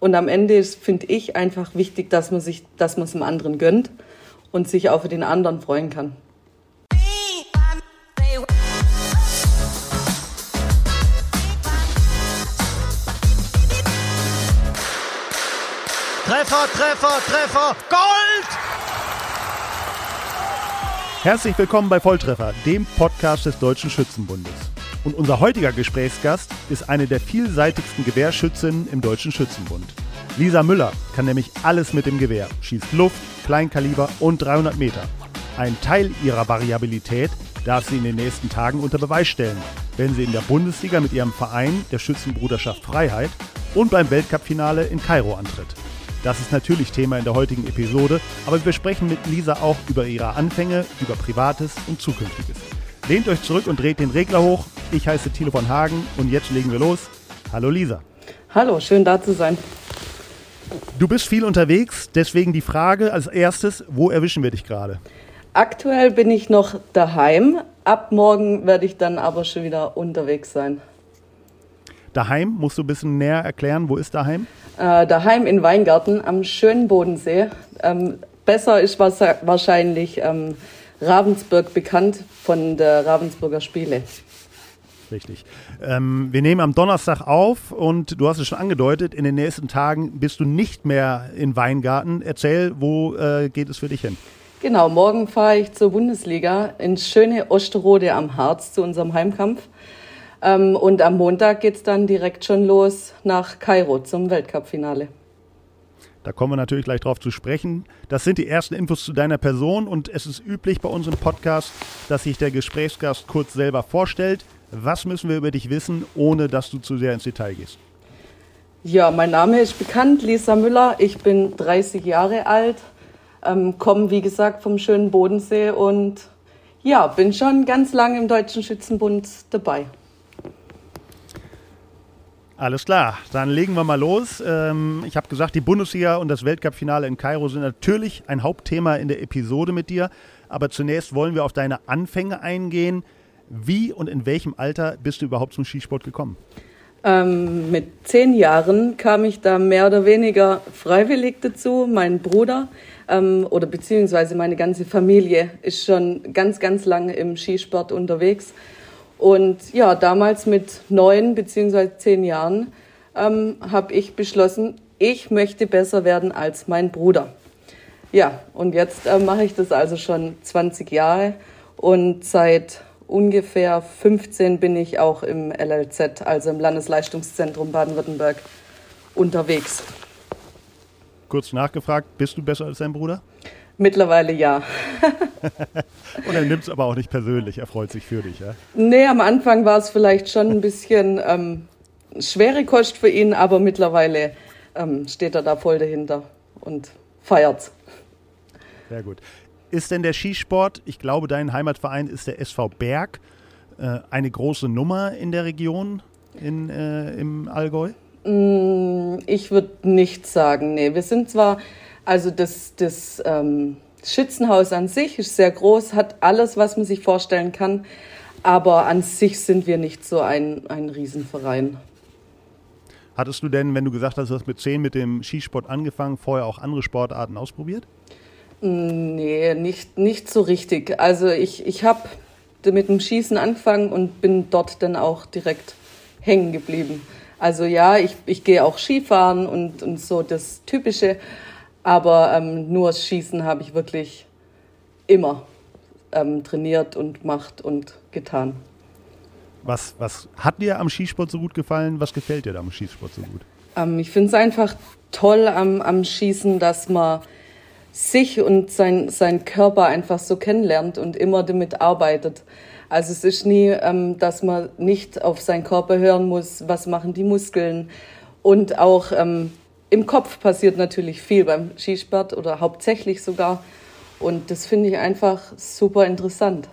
Und am Ende finde ich einfach wichtig, dass man sich, dass man es dem anderen gönnt und sich auch für den anderen freuen kann. Treffer, Treffer, Treffer, Gold! Herzlich willkommen bei Volltreffer, dem Podcast des Deutschen Schützenbundes. Und unser heutiger Gesprächsgast ist eine der vielseitigsten Gewehrschützinnen im Deutschen Schützenbund. Lisa Müller kann nämlich alles mit dem Gewehr, schießt Luft, Kleinkaliber und 300 Meter. Ein Teil ihrer Variabilität darf sie in den nächsten Tagen unter Beweis stellen, wenn sie in der Bundesliga mit ihrem Verein, der Schützenbruderschaft Freiheit, und beim Weltcupfinale in Kairo antritt. Das ist natürlich Thema in der heutigen Episode, aber wir sprechen mit Lisa auch über ihre Anfänge, über Privates und Zukünftiges. Lehnt euch zurück und dreht den Regler hoch. Ich heiße Thilo von Hagen und jetzt legen wir los. Hallo Lisa. Hallo, schön da zu sein. Du bist viel unterwegs, deswegen die Frage als erstes, wo erwischen wir dich gerade? Aktuell bin ich noch daheim. Ab morgen werde ich dann aber schon wieder unterwegs sein. Daheim, musst du ein bisschen näher erklären, wo ist daheim? Äh, daheim in Weingarten am schönen Bodensee. Ähm, besser ist wahrscheinlich ähm, Ravensburg bekannt von der Ravensburger Spiele. Richtig. Ähm, wir nehmen am Donnerstag auf und du hast es schon angedeutet, in den nächsten Tagen bist du nicht mehr in Weingarten. Erzähl, wo äh, geht es für dich hin? Genau, morgen fahre ich zur Bundesliga ins schöne Osterode am Harz zu unserem Heimkampf. Ähm, und am Montag geht es dann direkt schon los nach Kairo zum Weltcup-Finale. Da kommen wir natürlich gleich drauf zu sprechen. Das sind die ersten Infos zu deiner Person und es ist üblich bei unserem Podcast, dass sich der Gesprächsgast kurz selber vorstellt. Was müssen wir über dich wissen, ohne dass du zu sehr ins Detail gehst? Ja, mein Name ist bekannt, Lisa Müller. Ich bin 30 Jahre alt, ähm, komme wie gesagt vom schönen Bodensee und ja, bin schon ganz lange im Deutschen Schützenbund dabei. Alles klar, dann legen wir mal los. Ähm, ich habe gesagt, die Bundesliga und das Weltcup-Finale in Kairo sind natürlich ein Hauptthema in der Episode mit dir. Aber zunächst wollen wir auf deine Anfänge eingehen. Wie und in welchem Alter bist du überhaupt zum Skisport gekommen? Ähm, mit zehn Jahren kam ich da mehr oder weniger freiwillig dazu. Mein Bruder ähm, oder beziehungsweise meine ganze Familie ist schon ganz, ganz lange im Skisport unterwegs. Und ja, damals mit neun beziehungsweise zehn Jahren ähm, habe ich beschlossen, ich möchte besser werden als mein Bruder. Ja, und jetzt äh, mache ich das also schon 20 Jahre und seit ungefähr 15 bin ich auch im LLZ, also im Landesleistungszentrum Baden-Württemberg, unterwegs. Kurz nachgefragt, bist du besser als dein Bruder? Mittlerweile ja. Und er nimmt es aber auch nicht persönlich, er freut sich für dich, ja? Nee, am Anfang war es vielleicht schon ein bisschen ähm, schwere Kost für ihn, aber mittlerweile ähm, steht er da voll dahinter und feiert's. Sehr gut. Ist denn der Skisport, ich glaube, dein Heimatverein ist der SV Berg, äh, eine große Nummer in der Region in, äh, im Allgäu? Mm, ich würde nicht sagen, nee. Wir sind zwar also das, das ähm, Schützenhaus an sich ist sehr groß, hat alles, was man sich vorstellen kann. Aber an sich sind wir nicht so ein, ein Riesenverein. Hattest du denn, wenn du gesagt hast, du hast mit zehn mit dem Skisport angefangen, vorher auch andere Sportarten ausprobiert? Nee, nicht, nicht so richtig. Also ich, ich habe mit dem Schießen angefangen und bin dort dann auch direkt hängen geblieben. Also ja, ich, ich gehe auch Skifahren und, und so das Typische, aber ähm, nur Schießen habe ich wirklich immer ähm, trainiert und gemacht und getan. Was, was hat dir am Skisport so gut gefallen? Was gefällt dir am Skisport so gut? Ähm, ich finde es einfach toll am, am Schießen, dass man sich und sein, sein Körper einfach so kennenlernt und immer damit arbeitet. Also es ist nie, ähm, dass man nicht auf seinen Körper hören muss, was machen die Muskeln und auch ähm, im Kopf passiert natürlich viel beim Skisport oder hauptsächlich sogar. Und das finde ich einfach super interessant.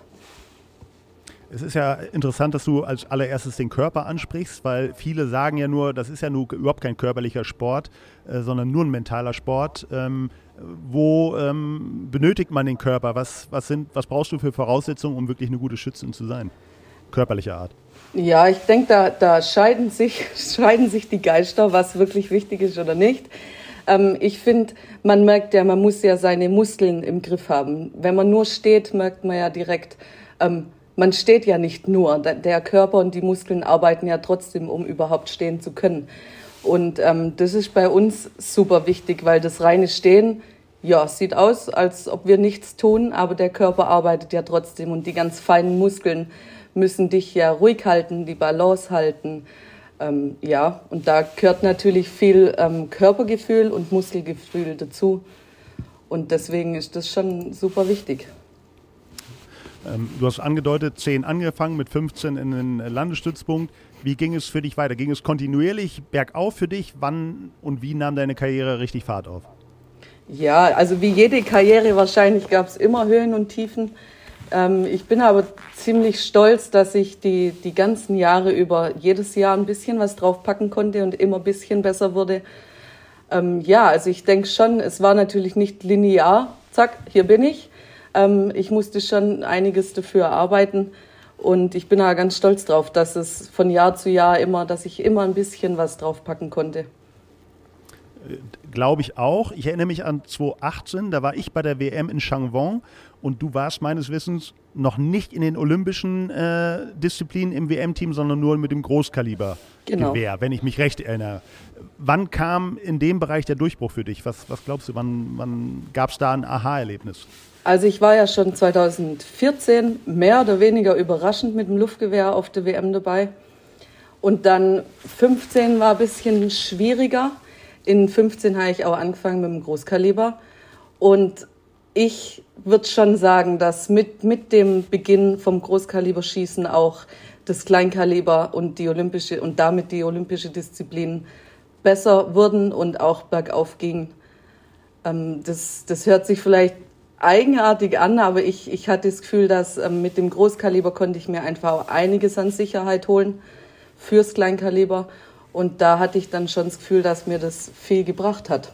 Es ist ja interessant, dass du als allererstes den Körper ansprichst, weil viele sagen ja nur, das ist ja nur überhaupt kein körperlicher Sport, äh, sondern nur ein mentaler Sport. Ähm, wo ähm, benötigt man den Körper? Was, was, sind, was brauchst du für Voraussetzungen, um wirklich eine gute Schützin zu sein? Körperlicher Art. Ja, ich denke, da, da scheiden, sich, scheiden sich die Geister, was wirklich wichtig ist oder nicht. Ähm, ich finde, man merkt ja, man muss ja seine Muskeln im Griff haben. Wenn man nur steht, merkt man ja direkt, ähm, man steht ja nicht nur. Der Körper und die Muskeln arbeiten ja trotzdem, um überhaupt stehen zu können. Und ähm, das ist bei uns super wichtig, weil das reine Stehen, ja, sieht aus, als ob wir nichts tun, aber der Körper arbeitet ja trotzdem und die ganz feinen Muskeln müssen dich ja ruhig halten, die Balance halten. Ähm, ja, und da gehört natürlich viel ähm, Körpergefühl und Muskelgefühl dazu. Und deswegen ist das schon super wichtig. Ähm, du hast angedeutet, 10 angefangen, mit 15 in den Landesstützpunkt. Wie ging es für dich weiter? Ging es kontinuierlich bergauf für dich? Wann und wie nahm deine Karriere richtig Fahrt auf? Ja, also wie jede Karriere wahrscheinlich gab es immer Höhen und Tiefen. Ähm, ich bin aber ziemlich stolz, dass ich die, die ganzen Jahre über jedes Jahr ein bisschen was draufpacken konnte und immer ein bisschen besser wurde. Ähm, ja, also ich denke schon, es war natürlich nicht linear, zack, hier bin ich. Ähm, ich musste schon einiges dafür arbeiten und ich bin da ganz stolz drauf, dass es von Jahr zu Jahr immer, dass ich immer ein bisschen was draufpacken konnte. Glaube ich auch. Ich erinnere mich an 2018, da war ich bei der WM in Changwon und du warst meines Wissens noch nicht in den olympischen äh, Disziplinen im WM-Team, sondern nur mit dem Großkaliber genau. Gewehr, wenn ich mich recht erinnere. Wann kam in dem Bereich der Durchbruch für dich? Was, was glaubst du, wann, wann gab es da ein Aha-Erlebnis? Also ich war ja schon 2014 mehr oder weniger überraschend mit dem Luftgewehr auf der WM dabei. Und dann 15 war ein bisschen schwieriger. In 15 habe ich auch angefangen mit dem Großkaliber. Und ich würde schon sagen, dass mit, mit dem Beginn vom Großkaliberschießen auch das Kleinkaliber und die olympische und damit die olympische Disziplin besser wurden und auch bergauf gingen. Ähm, das, das hört sich vielleicht eigenartig an, aber ich, ich hatte das Gefühl, dass ähm, mit dem Großkaliber konnte ich mir einfach einiges an Sicherheit holen fürs Kleinkaliber. Und da hatte ich dann schon das Gefühl, dass mir das viel gebracht hat.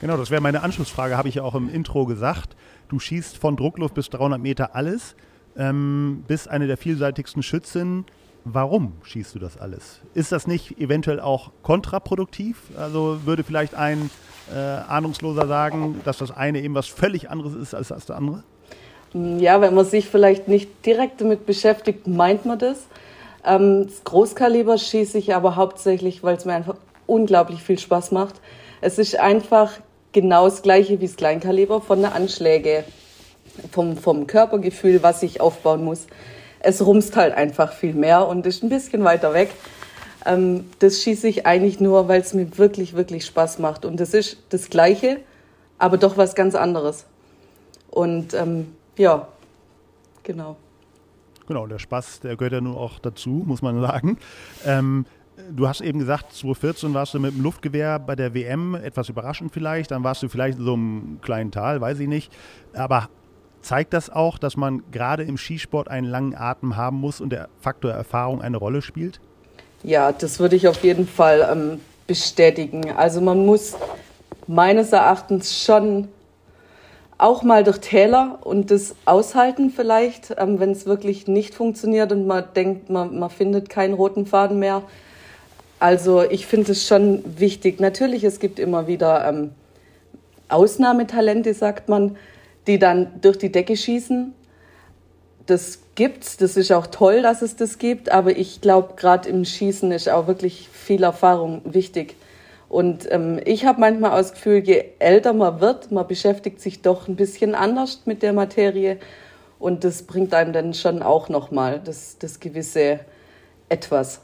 Genau, das wäre meine Anschlussfrage, habe ich ja auch im Intro gesagt. Du schießt von Druckluft bis 300 Meter alles, ähm, bist eine der vielseitigsten Schützen. Warum schießt du das alles? Ist das nicht eventuell auch kontraproduktiv? Also würde vielleicht ein äh, Ahnungsloser sagen, dass das eine eben was völlig anderes ist als das andere? Ja, wenn man sich vielleicht nicht direkt damit beschäftigt, meint man das. Ähm, das Großkaliber schieße ich aber hauptsächlich, weil es mir einfach unglaublich viel Spaß macht. Es ist einfach genau das gleiche wie das Kleinkaliber von der Anschläge, vom, vom Körpergefühl, was ich aufbauen muss. Es rumst halt einfach viel mehr und ist ein bisschen weiter weg. Ähm, das schieße ich eigentlich nur, weil es mir wirklich, wirklich Spaß macht. Und das ist das Gleiche, aber doch was ganz anderes. Und ähm, ja, genau. Genau, der Spaß, der gehört ja nur auch dazu, muss man sagen. Ähm, du hast eben gesagt, 2014 warst du mit dem Luftgewehr bei der WM, etwas überraschend vielleicht, dann warst du vielleicht in so einem kleinen Tal, weiß ich nicht. Aber zeigt das auch, dass man gerade im Skisport einen langen Atem haben muss und der Faktor Erfahrung eine Rolle spielt? Ja, das würde ich auf jeden Fall ähm, bestätigen. Also man muss meines Erachtens schon auch mal durch Täler und das aushalten vielleicht, ähm, wenn es wirklich nicht funktioniert und man denkt, man, man findet keinen roten Faden mehr. Also ich finde es schon wichtig. Natürlich, es gibt immer wieder ähm, Ausnahmetalente, sagt man, die dann durch die Decke schießen das gibt's. Das ist auch toll, dass es das gibt. Aber ich glaube, gerade im Schießen ist auch wirklich viel Erfahrung wichtig. Und ähm, ich habe manchmal das Gefühl, je älter man wird, man beschäftigt sich doch ein bisschen anders mit der Materie. Und das bringt einem dann schon auch nochmal das, das gewisse Etwas.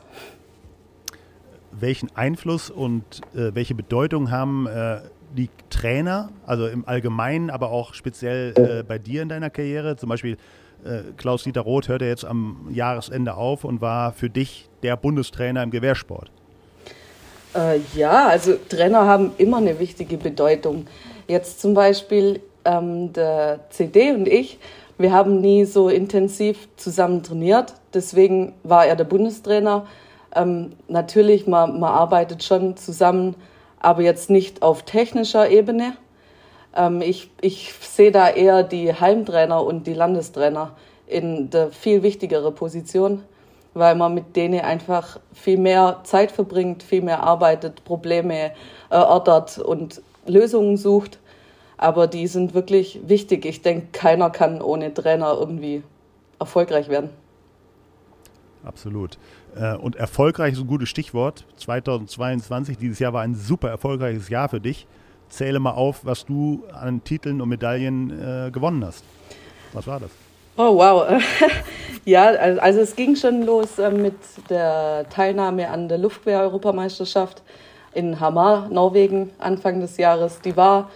Welchen Einfluss und äh, welche Bedeutung haben äh, die Trainer, also im Allgemeinen, aber auch speziell äh, bei dir in deiner Karriere? Zum Beispiel Klaus-Dieter Roth hörte jetzt am Jahresende auf und war für dich der Bundestrainer im Gewehrsport. Äh, ja, also Trainer haben immer eine wichtige Bedeutung. Jetzt zum Beispiel ähm, der CD und ich, wir haben nie so intensiv zusammen trainiert. Deswegen war er der Bundestrainer. Ähm, natürlich, man, man arbeitet schon zusammen, aber jetzt nicht auf technischer Ebene. Ähm, ich, ich sehe da eher die Heimtrainer und die Landestrainer in der viel wichtigere Position. weil man mit denen einfach viel mehr Zeit verbringt, viel mehr arbeitet, Probleme erörtert und Lösungen sucht. Aber die sind wirklich wichtig. Ich denke, keiner kann ohne Trainer irgendwie erfolgreich werden. Absolut. Äh, und erfolgreich ist ein gutes Stichwort. 2022, dieses Jahr war ein super erfolgreiches Jahr für dich. Zähle mal auf, was du an Titeln und Medaillen äh, gewonnen hast. Was war das? Oh, wow. ja, also es ging schon los äh, mit der Teilnahme an der Luftwehr-Europameisterschaft in Hamar, Norwegen, Anfang des Jahres. Die war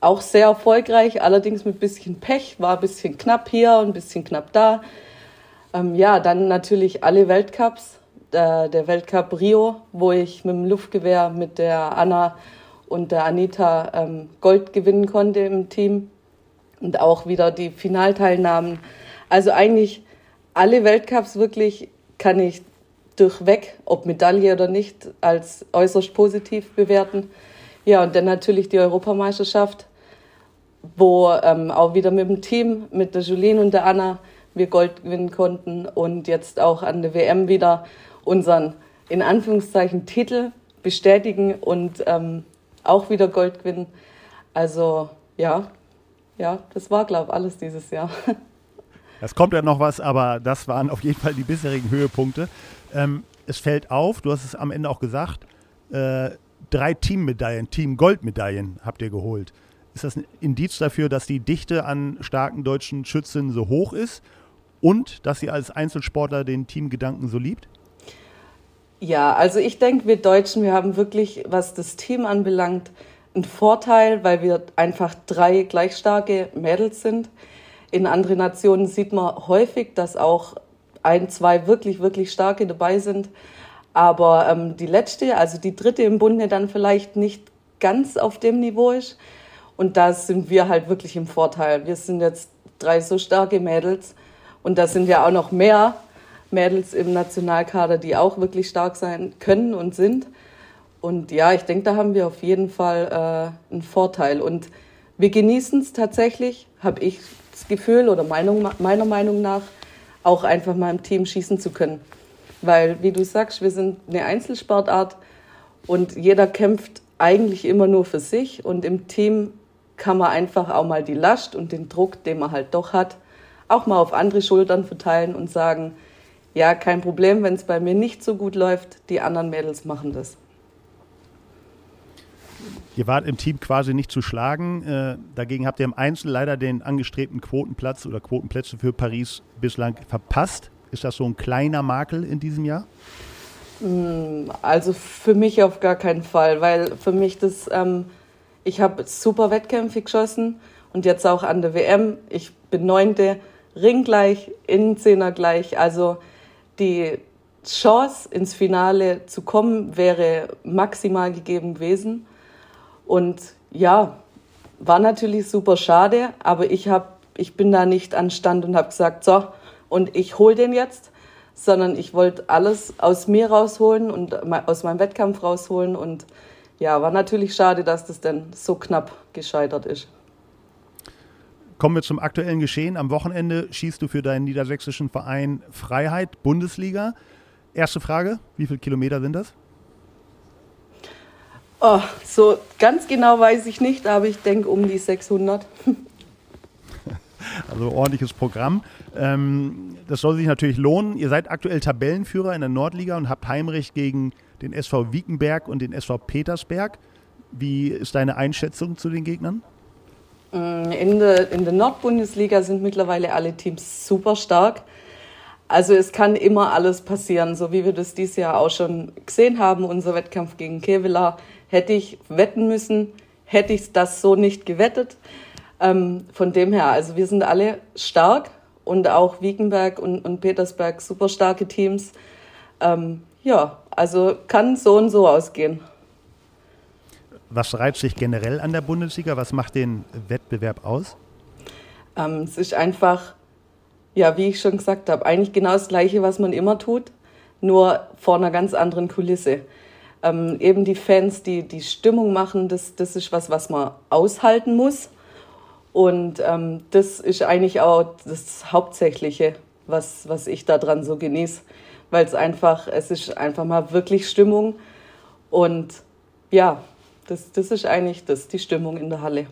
auch sehr erfolgreich, allerdings mit bisschen Pech, war ein bisschen knapp hier und ein bisschen knapp da. Ähm, ja, dann natürlich alle Weltcups. Der, der Weltcup Rio, wo ich mit dem Luftgewehr mit der Anna und der Anita ähm, Gold gewinnen konnte im Team. Und auch wieder die Finalteilnahmen. Also eigentlich alle Weltcups wirklich kann ich durchweg, ob Medaille oder nicht, als äußerst positiv bewerten. Ja, und dann natürlich die Europameisterschaft, wo ähm, auch wieder mit dem Team, mit der Julien und der Anna, wir Gold gewinnen konnten und jetzt auch an der WM wieder unseren, in Anführungszeichen, Titel bestätigen und ähm, auch wieder Gold gewinnen. Also ja, ja, das war, glaube ich, alles dieses Jahr. Es kommt ja noch was, aber das waren auf jeden Fall die bisherigen Höhepunkte. Ähm, es fällt auf, du hast es am Ende auch gesagt, äh, drei Teammedaillen, Team-Goldmedaillen habt ihr geholt. Ist das ein Indiz dafür, dass die Dichte an starken deutschen Schützen so hoch ist und dass sie als Einzelsportler den Teamgedanken so liebt? Ja, also ich denke, wir Deutschen, wir haben wirklich, was das Team anbelangt, einen Vorteil, weil wir einfach drei gleich starke Mädels sind. In anderen Nationen sieht man häufig, dass auch ein, zwei wirklich, wirklich starke dabei sind. Aber ähm, die letzte, also die dritte im Bunde, dann vielleicht nicht ganz auf dem Niveau ist. Und da sind wir halt wirklich im Vorteil. Wir sind jetzt drei so starke Mädels und da sind ja auch noch mehr Mädels im Nationalkader, die auch wirklich stark sein können und sind. Und ja, ich denke, da haben wir auf jeden Fall äh, einen Vorteil. Und wir genießen es tatsächlich, habe ich das Gefühl oder Meinung, meiner Meinung nach, auch einfach mal im Team schießen zu können. Weil, wie du sagst, wir sind eine Einzelsportart und jeder kämpft eigentlich immer nur für sich. Und im Team kann man einfach auch mal die Last und den Druck, den man halt doch hat, auch mal auf andere Schultern verteilen und sagen, ja, kein Problem, wenn es bei mir nicht so gut läuft, die anderen Mädels machen das. Ihr wart im Team quasi nicht zu schlagen. Äh, dagegen habt ihr im Einzel leider den angestrebten Quotenplatz oder Quotenplätze für Paris bislang verpasst. Ist das so ein kleiner Makel in diesem Jahr? Mm, also für mich auf gar keinen Fall, weil für mich das, ähm, ich habe super Wettkämpfe geschossen und jetzt auch an der WM. Ich bin Neunte, ringgleich, Innenzehner gleich. Also die Chance ins Finale zu kommen wäre maximal gegeben gewesen. Und ja, war natürlich super schade, aber ich, hab, ich bin da nicht an Stand und habe gesagt, so, und ich hole den jetzt, sondern ich wollte alles aus mir rausholen und aus meinem Wettkampf rausholen. Und ja, war natürlich schade, dass das dann so knapp gescheitert ist. Kommen wir zum aktuellen Geschehen. Am Wochenende schießt du für deinen niedersächsischen Verein Freiheit Bundesliga. Erste Frage, wie viele Kilometer sind das? Oh, so ganz genau weiß ich nicht, aber ich denke um die 600. Also ordentliches Programm. Ähm, das soll sich natürlich lohnen. Ihr seid aktuell Tabellenführer in der Nordliga und habt Heimrecht gegen den SV Wiekenberg und den SV Petersberg. Wie ist deine Einschätzung zu den Gegnern? Mm, in der, in der Nordbundesliga sind mittlerweile alle Teams super stark. Also es kann immer alles passieren, so wie wir das dieses Jahr auch schon gesehen haben. Unser Wettkampf gegen Kevela hätte ich wetten müssen, hätte ich das so nicht gewettet. Ähm, von dem her, also wir sind alle stark und auch Wiekenberg und, und Petersberg super starke Teams. Ähm, ja, also kann so und so ausgehen. Was reizt sich generell an der Bundesliga? Was macht den Wettbewerb aus? Ähm, es ist einfach, ja, wie ich schon gesagt habe, eigentlich genau das Gleiche, was man immer tut, nur vor einer ganz anderen Kulisse. Ähm, eben die Fans, die die Stimmung machen, das, das ist was, was man aushalten muss. Und ähm, das ist eigentlich auch das Hauptsächliche, was, was ich daran so genieße. weil es einfach, es ist einfach mal wirklich Stimmung. Und ja, das, das ist eigentlich das, die Stimmung in der Halle.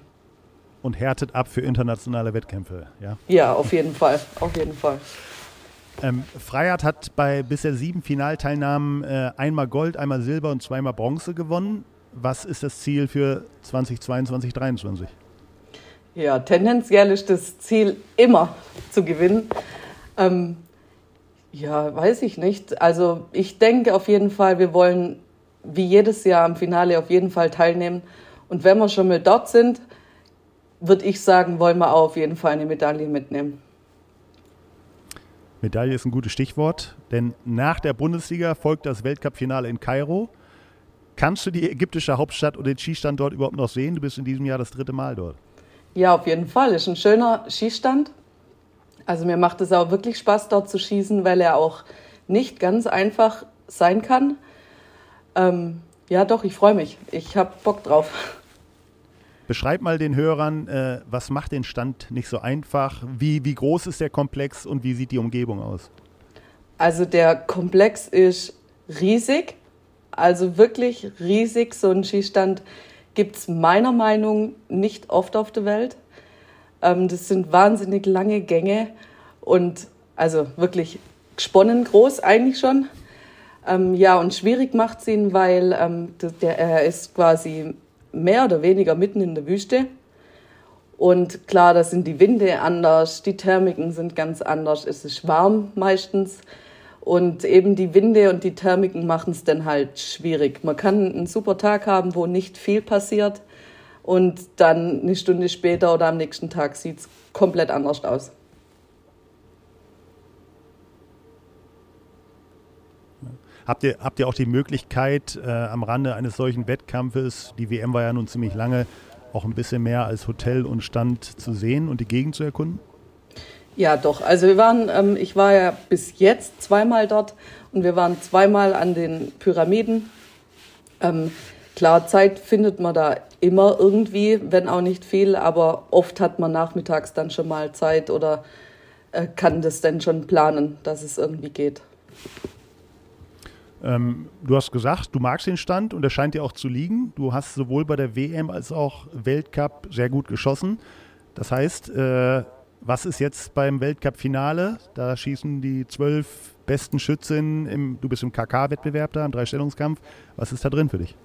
Und härtet ab für internationale Wettkämpfe, ja? Ja, auf jeden Fall, auf jeden Fall. Ähm, Freiheit hat bei bisher sieben Finalteilnahmen äh, einmal Gold, einmal Silber und zweimal Bronze gewonnen. Was ist das Ziel für 2022, 2023? Ja, tendenziell ist das Ziel immer zu gewinnen. Ähm, ja, weiß ich nicht. Also ich denke auf jeden Fall, wir wollen wie jedes Jahr am Finale auf jeden Fall teilnehmen. Und wenn wir schon mal dort sind, würde ich sagen, wollen wir auch auf jeden Fall eine Medaille mitnehmen. Medaille ist ein gutes Stichwort, denn nach der Bundesliga folgt das Weltcup-Finale in Kairo. Kannst du die ägyptische Hauptstadt und den Skistand dort überhaupt noch sehen? Du bist in diesem Jahr das dritte Mal dort. Ja, auf jeden Fall. Ist ein schöner Skistand. Also mir macht es auch wirklich Spaß, dort zu schießen, weil er auch nicht ganz einfach sein kann. Ähm, ja, doch, ich freue mich. Ich habe Bock drauf. Beschreib mal den Hörern, äh, was macht den Stand nicht so einfach? Wie, wie groß ist der Komplex und wie sieht die Umgebung aus? Also der Komplex ist riesig, also wirklich riesig. So einen Skistand gibt es meiner Meinung nach nicht oft auf der Welt. Ähm, das sind wahnsinnig lange Gänge und also wirklich gesponnen groß eigentlich schon. Ähm, ja, und schwierig macht es ihn, weil ähm, der, er ist quasi mehr oder weniger mitten in der Wüste. Und klar, da sind die Winde anders, die Thermiken sind ganz anders, es ist warm meistens. Und eben die Winde und die Thermiken machen es dann halt schwierig. Man kann einen super Tag haben, wo nicht viel passiert. Und dann eine Stunde später oder am nächsten Tag sieht es komplett anders aus. Habt ihr, habt ihr auch die Möglichkeit, äh, am Rande eines solchen Wettkampfes, die WM war ja nun ziemlich lange, auch ein bisschen mehr als Hotel und Stand zu sehen und die Gegend zu erkunden? Ja, doch. Also wir waren, ähm, ich war ja bis jetzt zweimal dort und wir waren zweimal an den Pyramiden. Ähm, klar, Zeit findet man da immer irgendwie, wenn auch nicht viel, aber oft hat man nachmittags dann schon mal Zeit oder äh, kann das dann schon planen, dass es irgendwie geht. Ähm, du hast gesagt, du magst den Stand und er scheint dir auch zu liegen. Du hast sowohl bei der WM als auch Weltcup sehr gut geschossen. Das heißt, äh, was ist jetzt beim Weltcup-Finale? Da schießen die zwölf besten Schützinnen, im, du bist im KK-Wettbewerb da, im Dreistellungskampf. Was ist da drin für dich?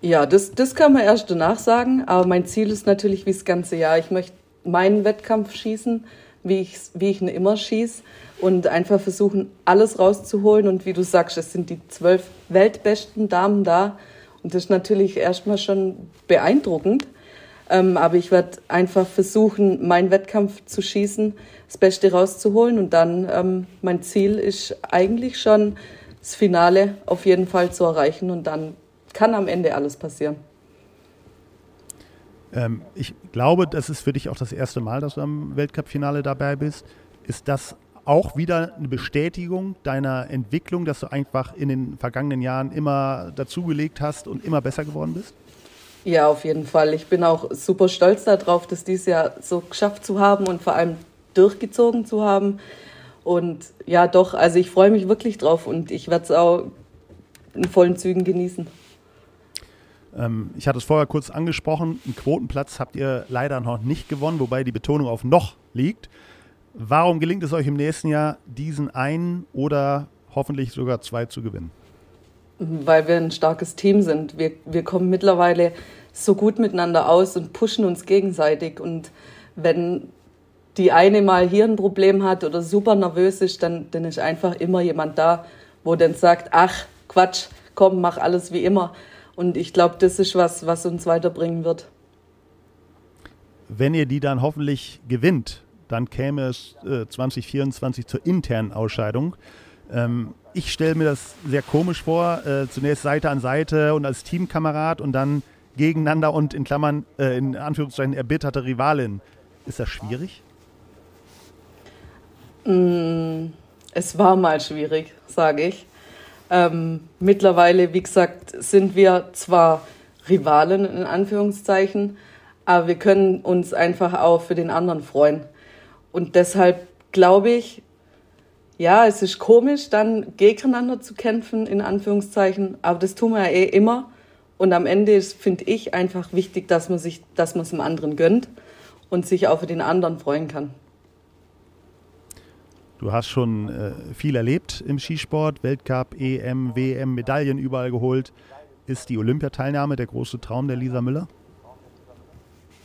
Ja, das, das kann man erst danach sagen, aber mein Ziel ist natürlich wie das ganze Jahr. Ich möchte meinen Wettkampf schießen, wie ich, wie ich ihn immer schieße und einfach versuchen, alles rauszuholen. Und wie du sagst, es sind die zwölf weltbesten Damen da. Und das ist natürlich erstmal schon beeindruckend. Ähm, aber ich werde einfach versuchen, meinen Wettkampf zu schießen, das Beste rauszuholen. Und dann, ähm, mein Ziel ist eigentlich schon, das Finale auf jeden Fall zu erreichen. Und dann kann am Ende alles passieren. Ähm, ich glaube, das ist für dich auch das erste Mal, dass du am Weltcup-Finale dabei bist. Ist das auch wieder eine Bestätigung deiner Entwicklung, dass du einfach in den vergangenen Jahren immer dazugelegt hast und immer besser geworden bist? Ja, auf jeden Fall. Ich bin auch super stolz darauf, das dieses Jahr so geschafft zu haben und vor allem durchgezogen zu haben. Und ja, doch, also ich freue mich wirklich drauf und ich werde es auch in vollen Zügen genießen. Ähm, ich hatte es vorher kurz angesprochen, einen Quotenplatz habt ihr leider noch nicht gewonnen, wobei die Betonung auf noch liegt. Warum gelingt es euch im nächsten Jahr, diesen einen oder hoffentlich sogar zwei zu gewinnen? Weil wir ein starkes Team sind. Wir, wir kommen mittlerweile so gut miteinander aus und pushen uns gegenseitig. Und wenn die eine mal hier ein Problem hat oder super nervös ist, dann, dann ist einfach immer jemand da, wo dann sagt, ach Quatsch, komm, mach alles wie immer. Und ich glaube, das ist was, was uns weiterbringen wird. Wenn ihr die dann hoffentlich gewinnt, dann käme es äh, 2024 zur internen Ausscheidung. Ähm, ich stelle mir das sehr komisch vor, äh, zunächst Seite an Seite und als Teamkamerad und dann gegeneinander und in Klammern, äh, in Anführungszeichen, erbitterte Rivalin. Ist das schwierig? Mm, es war mal schwierig, sage ich. Ähm, mittlerweile, wie gesagt, sind wir zwar Rivalen in Anführungszeichen, aber wir können uns einfach auch für den anderen freuen. Und deshalb glaube ich, ja, es ist komisch, dann gegeneinander zu kämpfen, in Anführungszeichen, aber das tun wir ja eh immer. Und am Ende finde ich, einfach wichtig, dass man sich, dass man es dem anderen gönnt und sich auch für den anderen freuen kann. Du hast schon äh, viel erlebt im Skisport, Weltcup, EM, WM, Medaillen überall geholt. Ist die Olympiateilnahme der große Traum der Lisa Müller?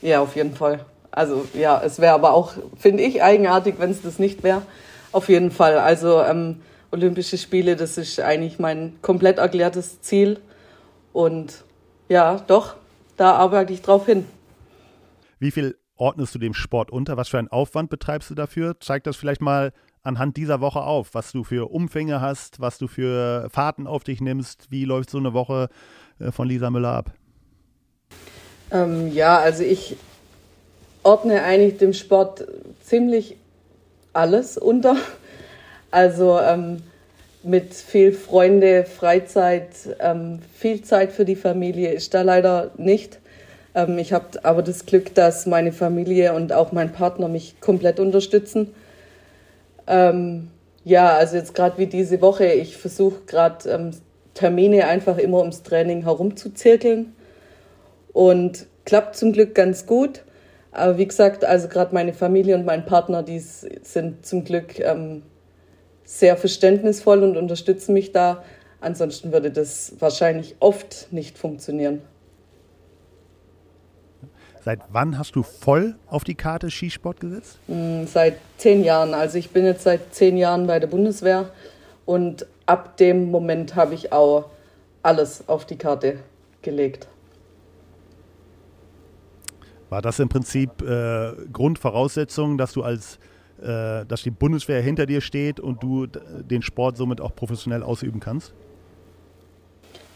Ja, auf jeden Fall. Also ja, es wäre aber auch, finde ich, eigenartig, wenn es das nicht wäre. Auf jeden Fall. Also ähm, Olympische Spiele, das ist eigentlich mein komplett erklärtes Ziel. Und ja, doch, da arbeite ich drauf hin. Wie viel ordnest du dem Sport unter? Was für einen Aufwand betreibst du dafür? Zeig das vielleicht mal anhand dieser Woche auf, was du für Umfänge hast, was du für Fahrten auf dich nimmst. Wie läuft so eine Woche äh, von Lisa Müller ab? Ähm, ja, also ich ordne eigentlich dem Sport ziemlich alles unter. Also ähm, mit viel Freunde, Freizeit, ähm, viel Zeit für die Familie ist da leider nicht. Ähm, ich habe aber das Glück, dass meine Familie und auch mein Partner mich komplett unterstützen. Ähm, ja, also jetzt gerade wie diese Woche, ich versuche gerade ähm, Termine einfach immer ums Training herumzuzirkeln und klappt zum Glück ganz gut. Aber wie gesagt, also gerade meine Familie und mein Partner, die sind zum Glück ähm, sehr verständnisvoll und unterstützen mich da. Ansonsten würde das wahrscheinlich oft nicht funktionieren. Seit wann hast du voll auf die Karte Skisport gesetzt? Mm, seit zehn Jahren. Also ich bin jetzt seit zehn Jahren bei der Bundeswehr und ab dem Moment habe ich auch alles auf die Karte gelegt. War das im Prinzip äh, Grundvoraussetzung, dass du als äh, dass die Bundeswehr hinter dir steht und du den Sport somit auch professionell ausüben kannst?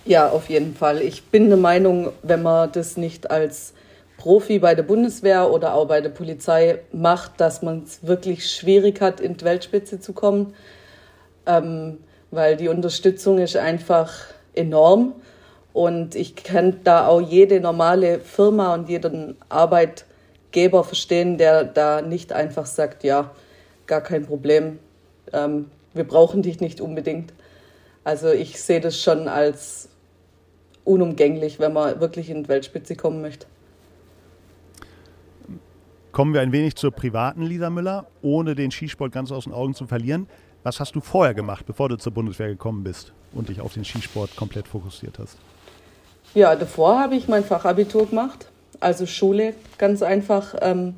Ja, auf jeden Fall. Ich bin der Meinung, wenn man das nicht als Profi bei der Bundeswehr oder auch bei der Polizei macht, dass man es wirklich schwierig hat, in die Weltspitze zu kommen, ähm, weil die Unterstützung ist einfach enorm. Und ich kann da auch jede normale Firma und jeden Arbeitgeber verstehen, der da nicht einfach sagt, ja, gar kein Problem, ähm, wir brauchen dich nicht unbedingt. Also ich sehe das schon als unumgänglich, wenn man wirklich in die Weltspitze kommen möchte. Kommen wir ein wenig zur privaten Lisa Müller, ohne den Skisport ganz aus den Augen zu verlieren. Was hast du vorher gemacht, bevor du zur Bundeswehr gekommen bist und dich auf den Skisport komplett fokussiert hast? Ja, davor habe ich mein Fachabitur gemacht, also Schule ganz einfach, ähm,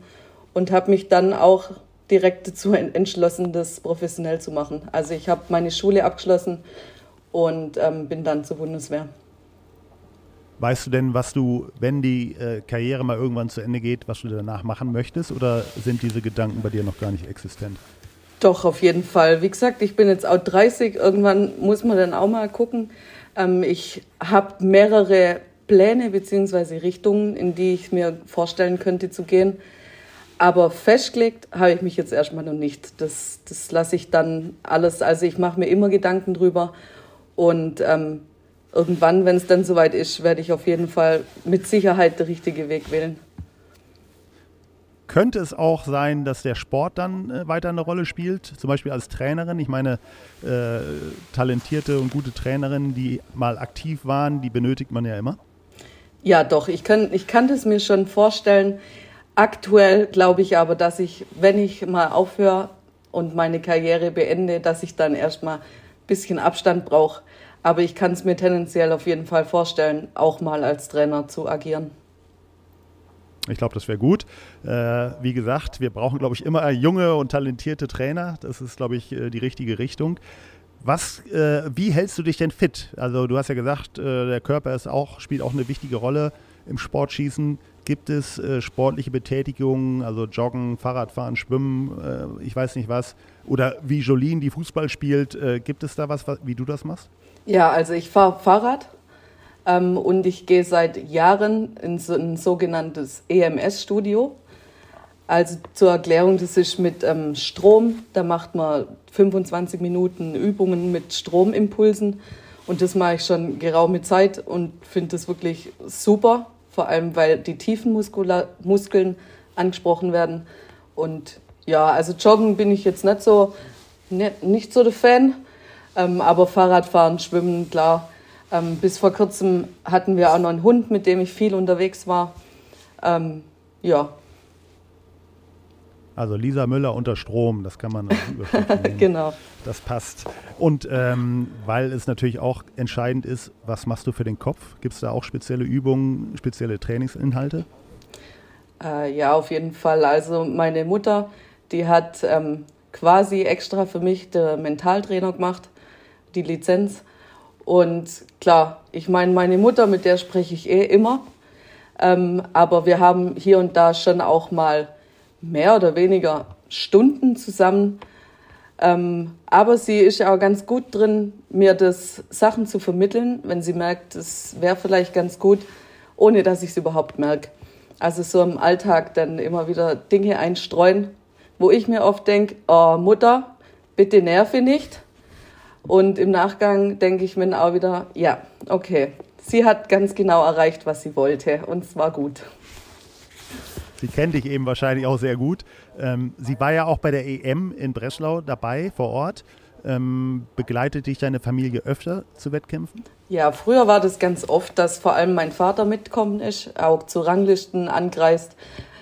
und habe mich dann auch direkt dazu entschlossen, das professionell zu machen. Also ich habe meine Schule abgeschlossen und ähm, bin dann zur Bundeswehr. Weißt du denn, was du, wenn die äh, Karriere mal irgendwann zu Ende geht, was du danach machen möchtest? Oder sind diese Gedanken bei dir noch gar nicht existent? Doch, auf jeden Fall. Wie gesagt, ich bin jetzt auch 30. Irgendwann muss man dann auch mal gucken. Ähm, ich habe mehrere Pläne bzw. Richtungen, in die ich mir vorstellen könnte zu gehen. Aber festgelegt habe ich mich jetzt erstmal noch nicht. Das, das lasse ich dann alles. Also ich mache mir immer Gedanken drüber. Und ähm, irgendwann, wenn es dann soweit ist, werde ich auf jeden Fall mit Sicherheit der richtige Weg wählen. Könnte es auch sein, dass der Sport dann äh, weiter eine Rolle spielt, zum Beispiel als Trainerin? Ich meine, äh, talentierte und gute Trainerinnen, die mal aktiv waren, die benötigt man ja immer. Ja, doch, ich kann, ich kann das mir schon vorstellen. Aktuell glaube ich aber, dass ich, wenn ich mal aufhöre und meine Karriere beende, dass ich dann erstmal ein bisschen Abstand brauche. Aber ich kann es mir tendenziell auf jeden Fall vorstellen, auch mal als Trainer zu agieren. Ich glaube, das wäre gut. Äh, wie gesagt, wir brauchen, glaube ich, immer junge und talentierte Trainer. Das ist, glaube ich, äh, die richtige Richtung. Was, äh, wie hältst du dich denn fit? Also du hast ja gesagt, äh, der Körper ist auch, spielt auch eine wichtige Rolle im Sportschießen. Gibt es äh, sportliche Betätigungen, also Joggen, Fahrradfahren, Schwimmen, äh, ich weiß nicht was, oder wie Jolene, die Fußball spielt, gibt es da was, wie du das machst? Ja, also ich fahre Fahrrad ähm, und ich gehe seit Jahren in so ein sogenanntes EMS-Studio. Also zur Erklärung, das ist mit ähm, Strom, da macht man 25 Minuten Übungen mit Stromimpulsen. Und das mache ich schon geraume Zeit und finde das wirklich super, vor allem weil die tiefen Muskeln angesprochen werden. Und ja, also joggen bin ich jetzt nicht so ne, nicht so der Fan, ähm, aber Fahrradfahren, Schwimmen, klar. Ähm, bis vor kurzem hatten wir auch noch einen Hund, mit dem ich viel unterwegs war. Ähm, ja. Also Lisa Müller unter Strom, das kann man Genau. Das passt. Und ähm, weil es natürlich auch entscheidend ist, was machst du für den Kopf? Gibt es da auch spezielle Übungen, spezielle Trainingsinhalte? Äh, ja, auf jeden Fall. Also meine Mutter, die hat ähm, quasi extra für mich den Mentaltrainer gemacht, die Lizenz. Und klar, ich meine, meine Mutter, mit der spreche ich eh immer. Ähm, aber wir haben hier und da schon auch mal mehr oder weniger Stunden zusammen. Ähm, aber sie ist auch ganz gut drin, mir das Sachen zu vermitteln, wenn sie merkt, es wäre vielleicht ganz gut, ohne dass ich es überhaupt merke. Also so im Alltag dann immer wieder Dinge einstreuen, wo ich mir oft denke, oh Mutter, bitte nerve nicht. Und im Nachgang denke ich mir auch wieder, ja, okay, sie hat ganz genau erreicht, was sie wollte und es war gut. Sie kennt dich eben wahrscheinlich auch sehr gut. Ähm, sie war ja auch bei der EM in Breslau dabei, vor Ort. Ähm, begleitet dich deine Familie öfter zu Wettkämpfen? Ja, früher war das ganz oft, dass vor allem mein Vater mitkommen ist, auch zu Ranglisten angreist.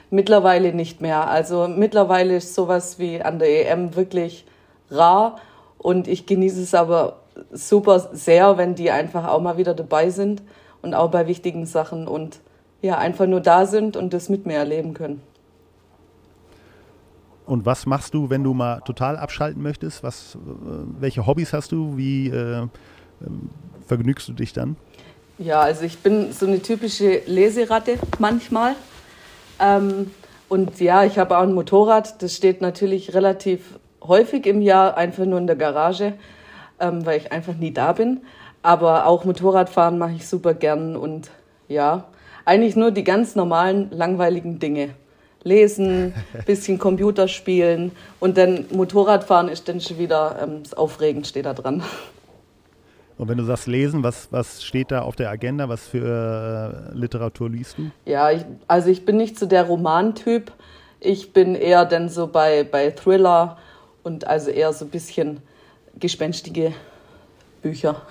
Mittlerweile nicht mehr. Also mittlerweile ist sowas wie an der EM wirklich rar und ich genieße es aber super sehr, wenn die einfach auch mal wieder dabei sind und auch bei wichtigen Sachen und ja, einfach nur da sind und das mit mir erleben können. Und was machst du, wenn du mal total abschalten möchtest? Was, äh, welche Hobbys hast du? Wie äh, ähm, vergnügst du dich dann? Ja, also ich bin so eine typische Leseratte manchmal. Ähm, und ja, ich habe auch ein Motorrad. Das steht natürlich relativ häufig im Jahr einfach nur in der Garage, ähm, weil ich einfach nie da bin. Aber auch Motorradfahren mache ich super gern und ja, eigentlich nur die ganz normalen, langweiligen Dinge. Lesen, bisschen Computer spielen und dann Motorradfahren ist dann schon wieder ähm, aufregend, steht da dran. Und wenn du sagst lesen, was, was steht da auf der Agenda? Was für äh, Literatur liest du? Ja, ich, also ich bin nicht so der Romantyp. Ich bin eher dann so bei, bei Thriller und also eher so ein bisschen gespenstige Bücher.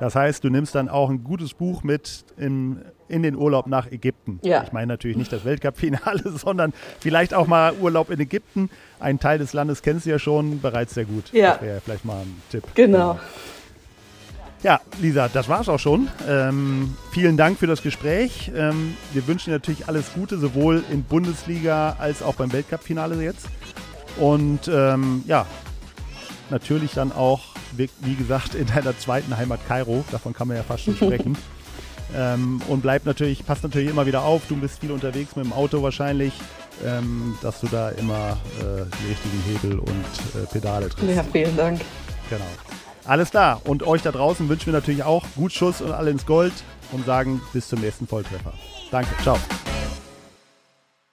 Das heißt, du nimmst dann auch ein gutes Buch mit in, in den Urlaub nach Ägypten. Ja. Ich meine natürlich nicht das Weltcup-Finale, sondern vielleicht auch mal Urlaub in Ägypten. Ein Teil des Landes kennst du ja schon bereits sehr gut. Ja. Das wäre vielleicht mal ein Tipp. Genau. Ja, Lisa, das war's auch schon. Ähm, vielen Dank für das Gespräch. Ähm, wir wünschen dir natürlich alles Gute, sowohl in Bundesliga als auch beim Weltcup-Finale jetzt. Und ähm, ja, natürlich dann auch, wie gesagt, in deiner zweiten Heimat Kairo. Davon kann man ja fast schon sprechen. ähm, und bleibt natürlich, passt natürlich immer wieder auf. Du bist viel unterwegs mit dem Auto wahrscheinlich, ähm, dass du da immer äh, die richtigen Hebel und äh, Pedale triffst. Ja, vielen Dank. Genau. Alles klar. Und euch da draußen wünschen wir natürlich auch gut Schuss und alle ins Gold und sagen bis zum nächsten Volltreffer. Danke. Ciao.